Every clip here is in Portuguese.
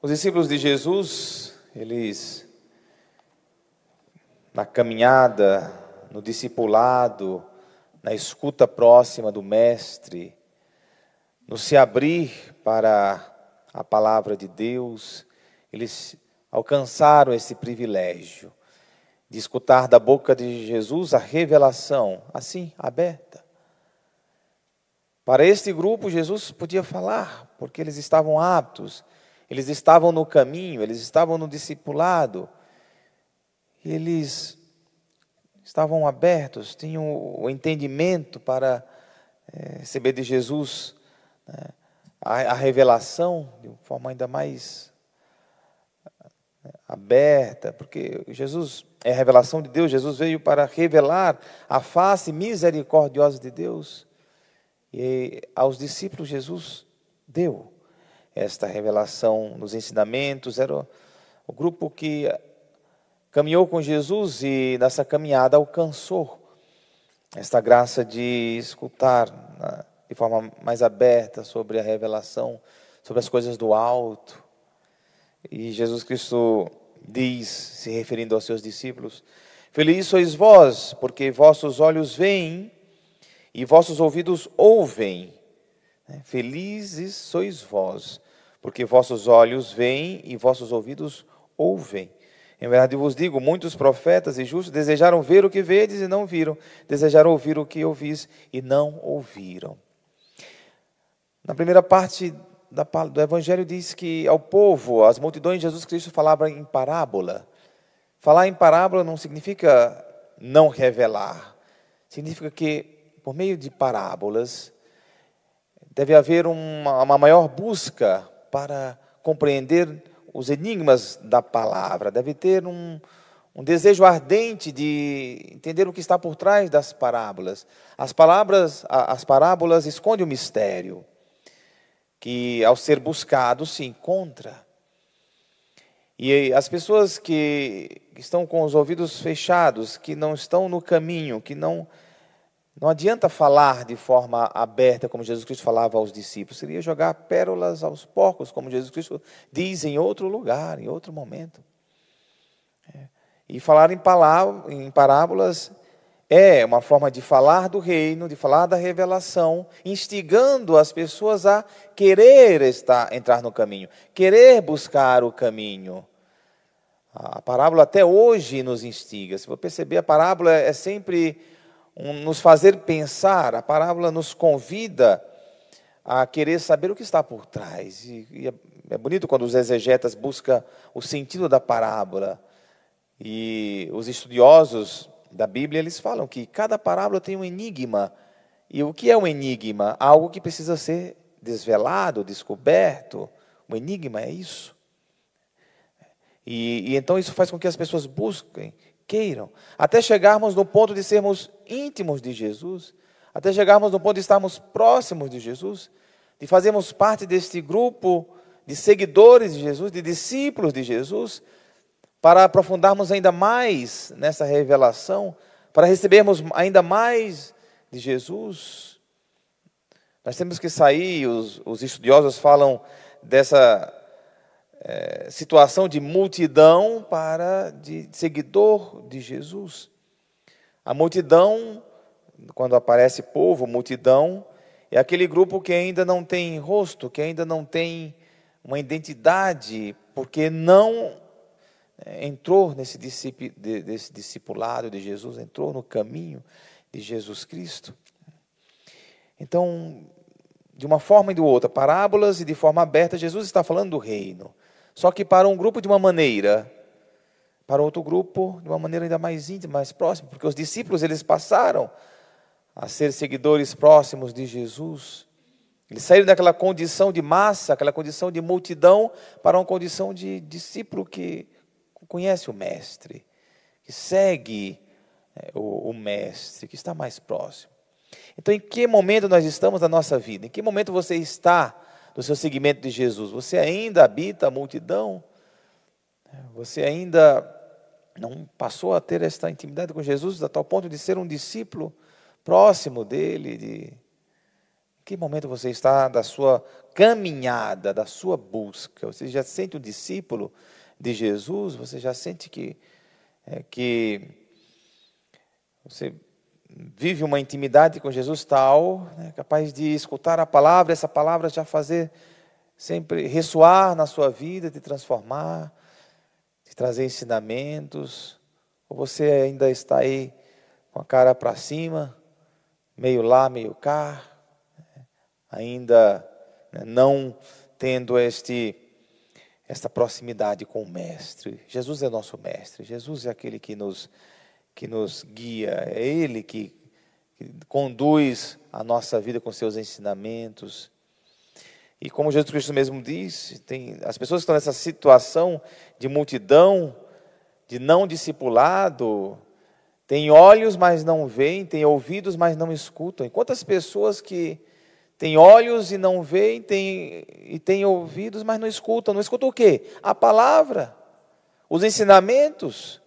Os discípulos de Jesus, eles, na caminhada, no discipulado, na escuta próxima do Mestre, no se abrir para a palavra de Deus, eles alcançaram esse privilégio de escutar da boca de Jesus a revelação, assim, aberta. Para este grupo, Jesus podia falar, porque eles estavam aptos, eles estavam no caminho, eles estavam no discipulado, eles estavam abertos, tinham o entendimento para é, receber de Jesus né, a, a revelação de uma forma ainda mais né, aberta, porque Jesus é a revelação de Deus, Jesus veio para revelar a face misericordiosa de Deus. E aos discípulos Jesus deu esta revelação nos ensinamentos, era o grupo que caminhou com Jesus e nessa caminhada alcançou esta graça de escutar né, de forma mais aberta sobre a revelação, sobre as coisas do alto. E Jesus Cristo diz, se referindo aos seus discípulos: Felizes sois vós, porque vossos olhos veem e vossos ouvidos ouvem. Felizes sois vós, porque vossos olhos veem e vossos ouvidos ouvem. Em verdade vos digo: muitos profetas e justos desejaram ver o que vedes e não viram, desejaram ouvir o que ouvis e não ouviram. Na primeira parte do Evangelho diz que ao povo, às multidões, Jesus Cristo falava em parábola. Falar em parábola não significa não revelar, significa que por meio de parábolas deve haver uma, uma maior busca para compreender os enigmas da palavra, deve ter um, um desejo ardente de entender o que está por trás das parábolas. As palavras, as parábolas escondem o mistério que ao ser buscado se encontra. E as pessoas que estão com os ouvidos fechados, que não estão no caminho, que não não adianta falar de forma aberta, como Jesus Cristo falava aos discípulos, seria jogar pérolas aos porcos, como Jesus Cristo diz em outro lugar, em outro momento. É. E falar em, palavras, em parábolas é uma forma de falar do reino, de falar da revelação, instigando as pessoas a querer estar, entrar no caminho, querer buscar o caminho. A parábola até hoje nos instiga. Se você perceber, a parábola é sempre nos fazer pensar, a parábola nos convida a querer saber o que está por trás. E, e é, é bonito quando os exegetas buscam o sentido da parábola. E os estudiosos da Bíblia, eles falam que cada parábola tem um enigma. E o que é um enigma? Algo que precisa ser desvelado, descoberto. O enigma é isso. E, e, então isso faz com que as pessoas busquem, queiram, até chegarmos no ponto de sermos íntimos de Jesus, até chegarmos no ponto de estarmos próximos de Jesus, de fazermos parte deste grupo de seguidores de Jesus, de discípulos de Jesus, para aprofundarmos ainda mais nessa revelação, para recebermos ainda mais de Jesus. Nós temos que sair, os, os estudiosos falam dessa é, situação de multidão para de seguidor de Jesus. A multidão, quando aparece povo, multidão, é aquele grupo que ainda não tem rosto, que ainda não tem uma identidade, porque não é, entrou nesse, discipulado de Jesus, entrou no caminho de Jesus Cristo. Então, de uma forma e de outra, parábolas e de forma aberta, Jesus está falando do reino. Só que para um grupo de uma maneira, para outro grupo de uma maneira ainda mais íntima, mais próxima, porque os discípulos eles passaram a ser seguidores próximos de Jesus. Eles saíram daquela condição de massa, aquela condição de multidão, para uma condição de discípulo que conhece o Mestre, que segue é, o, o Mestre, que está mais próximo. Então, em que momento nós estamos da nossa vida? Em que momento você está no seu seguimento de Jesus? Você ainda habita a multidão? Você ainda não passou a ter esta intimidade com Jesus a tal ponto de ser um discípulo próximo dele, de Que momento você está da sua caminhada, da sua busca? Você já sente um discípulo de Jesus? Você já sente que, é, que você vive uma intimidade com Jesus tal, né, capaz de escutar a palavra, essa palavra já fazer sempre ressoar na sua vida, te transformar, trazer ensinamentos? Ou você ainda está aí com a cara para cima, meio lá, meio cá, ainda né, não tendo este esta proximidade com o mestre. Jesus é nosso mestre. Jesus é aquele que nos que nos guia, é ele que, que conduz a nossa vida com seus ensinamentos. E como Jesus Cristo mesmo disse, tem as pessoas que estão nessa situação de multidão, de não discipulado, têm olhos, mas não veem, têm ouvidos, mas não escutam. E quantas pessoas que têm olhos e não veem, têm, e têm ouvidos, mas não escutam. Não escutam o quê? A palavra, os ensinamentos.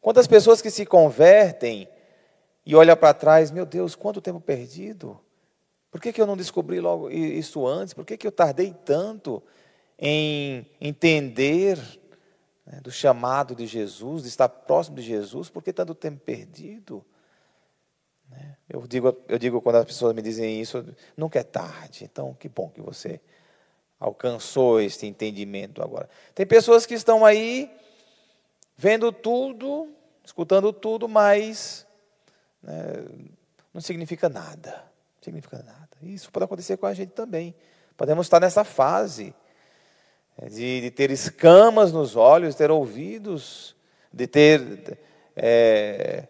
Quantas pessoas que se convertem e olham para trás, meu Deus, quanto tempo perdido. Por que, que eu não descobri logo isso antes? Por que, que eu tardei tanto em entender né, do chamado de Jesus, de estar próximo de Jesus? Por que tanto tempo perdido? Né? Eu digo, eu digo quando as pessoas me dizem isso, nunca é tarde. Então, que bom que você alcançou este entendimento agora. Tem pessoas que estão aí vendo tudo, escutando tudo, mas né, não significa nada. Significa nada. Isso pode acontecer com a gente também. Podemos estar nessa fase é, de, de ter escamas nos olhos, de ter ouvidos, de ter é,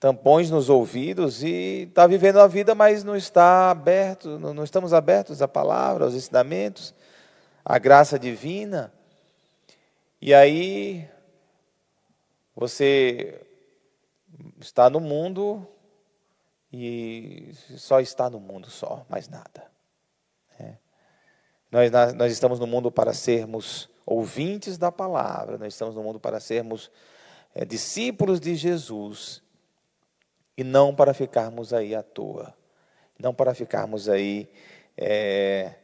tampões nos ouvidos e está vivendo a vida, mas não está aberto, não estamos abertos à palavra, aos ensinamentos, à graça divina. E aí você está no mundo e só está no mundo só, mais nada. É. Nós, nós estamos no mundo para sermos ouvintes da palavra, nós estamos no mundo para sermos é, discípulos de Jesus e não para ficarmos aí à toa, não para ficarmos aí é,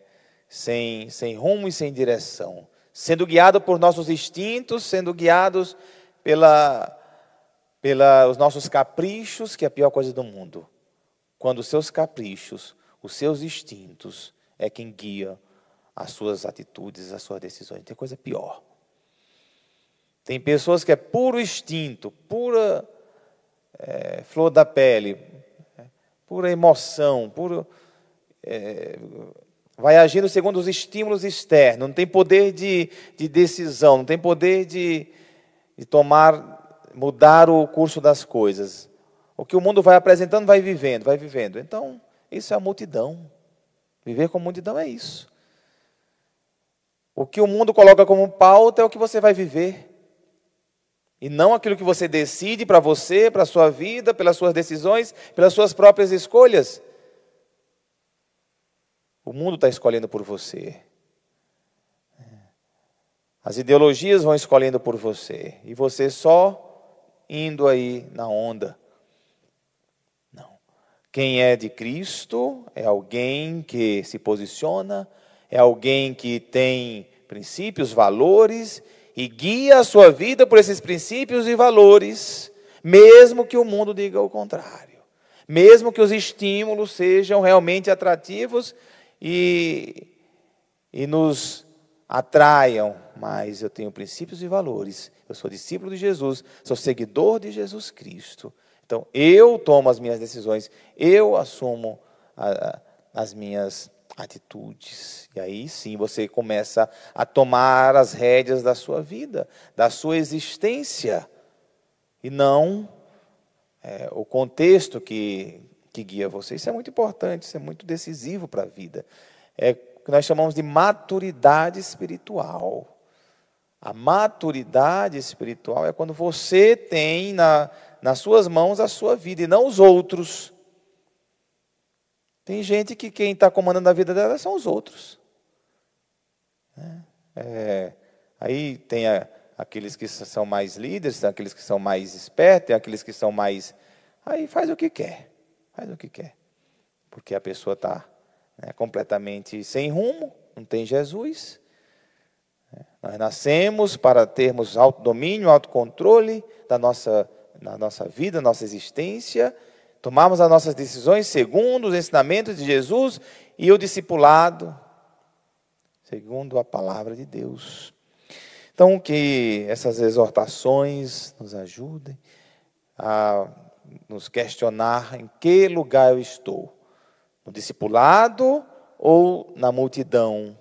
sem, sem rumo e sem direção, sendo guiado por nossos instintos, sendo guiados pela, pela os nossos caprichos, que é a pior coisa do mundo. Quando os seus caprichos, os seus instintos é quem guia as suas atitudes, as suas decisões. Tem coisa pior. Tem pessoas que é puro instinto, pura é, flor da pele, pura emoção, puro, é, vai agindo segundo os estímulos externos, não tem poder de, de decisão, não tem poder de, de tomar, mudar o curso das coisas. O que o mundo vai apresentando, vai vivendo, vai vivendo. Então, isso é a multidão. Viver com multidão é isso. O que o mundo coloca como pauta é o que você vai viver. E não aquilo que você decide para você, para a sua vida, pelas suas decisões, pelas suas próprias escolhas. O mundo está escolhendo por você. As ideologias vão escolhendo por você. E você só indo aí na onda. Quem é de Cristo é alguém que se posiciona, é alguém que tem princípios, valores e guia a sua vida por esses princípios e valores, mesmo que o mundo diga o contrário. Mesmo que os estímulos sejam realmente atrativos e, e nos atraiam, mas eu tenho princípios e valores. Eu sou discípulo de Jesus, sou seguidor de Jesus Cristo. Então, eu tomo as minhas decisões, eu assumo a, as minhas atitudes. E aí sim você começa a tomar as rédeas da sua vida, da sua existência, e não é, o contexto que, que guia você. Isso é muito importante, isso é muito decisivo para a vida. É que nós chamamos de maturidade espiritual. A maturidade espiritual é quando você tem na, nas suas mãos a sua vida e não os outros. Tem gente que quem está comandando a vida dela são os outros. Né? É, aí tem a, aqueles que são mais líderes, tem aqueles que são mais espertos, tem aqueles que são mais. Aí faz o que quer. Faz o que quer. porque a pessoa está né, completamente sem rumo, não tem Jesus. Nós nascemos para termos autodomínio, autocontrole da nossa, da nossa vida, nossa existência, tomarmos as nossas decisões segundo os ensinamentos de Jesus e o discipulado, segundo a palavra de Deus. Então, que essas exortações nos ajudem a nos questionar em que lugar eu estou: no discipulado ou na multidão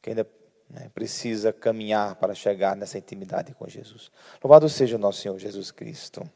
que ainda né, precisa caminhar para chegar nessa intimidade com Jesus. Louvado seja o nosso Senhor Jesus Cristo.